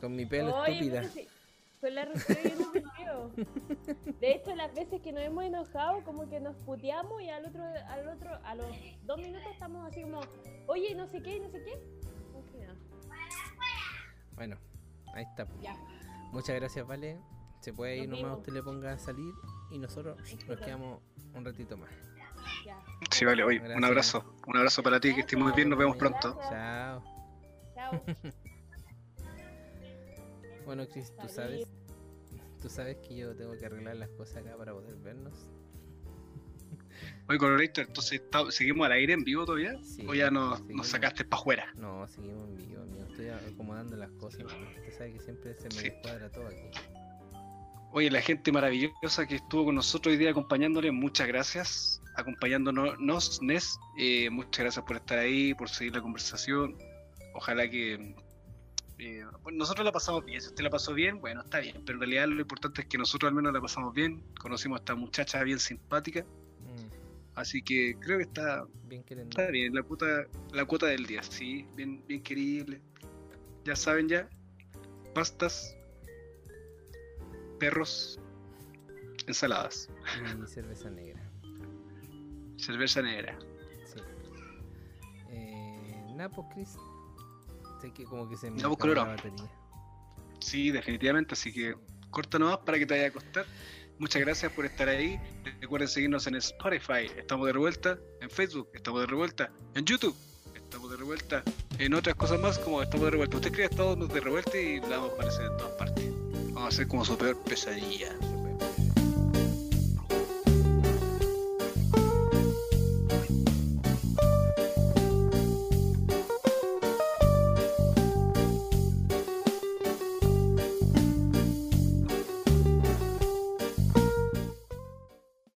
Con mi pelo Oye, estúpida. Con la Rocío yo no peleo. De hecho, las veces que nos hemos enojado, como que nos puteamos y al otro, al otro, a los dos minutos estamos así como, oye, no sé qué, no sé qué. Bueno, ahí está. Ya. Muchas gracias, Vale. Se puede ir Nos nomás, vimos. usted le ponga a salir y nosotros nos quedamos un ratito más. Ya. Sí, vale, oye, Gracias. un abrazo. Un abrazo para ti, que estés muy bien, nos vemos pronto. Chao. Chao. Bueno, Chris, tú sabes, tú sabes que yo tengo que arreglar las cosas acá para poder vernos. Oye, Colorator, entonces ¿está- seguimos al aire en vivo todavía. Sí, o ya nos, nos sacaste para afuera. No, seguimos en vivo, amigo. Estoy acomodando las cosas. Usted sabe que siempre se me Sí. descuadra todo aquí. Oye, la gente maravillosa que estuvo con nosotros hoy día acompañándoles, muchas gracias. Acompañándonos, nos, Nes, eh, muchas gracias por estar ahí, por seguir la conversación. Ojalá que. eh, nosotros la pasamos bien. Si usted la pasó bien, bueno, está bien. Pero en realidad lo importante es que nosotros al menos la pasamos bien. Conocimos a esta muchacha bien simpática. Mm, Así que creo que está, bien queriendo. está bien. La cuota, la cuota del día, sí. Bien, bien querible. Ya saben ya. Pastas. Perros. Ensaladas. Y cerveza negra. Cerveza negra. Sí. Eh, pues, Chris. Sé que como que se me acabó la batería. Sí, definitivamente. Así que corta nomás para que te vaya a acostar. Muchas gracias por estar ahí. Recuerden seguirnos en Spotify. Estamos de revuelta. En Facebook. Estamos de revuelta. En YouTube. Estamos de revuelta. En otras cosas más como estamos de revuelta. Usted cree estamos de revuelta y la vamos a aparecer en todas partes. Vamos a ser como su peor pesadilla.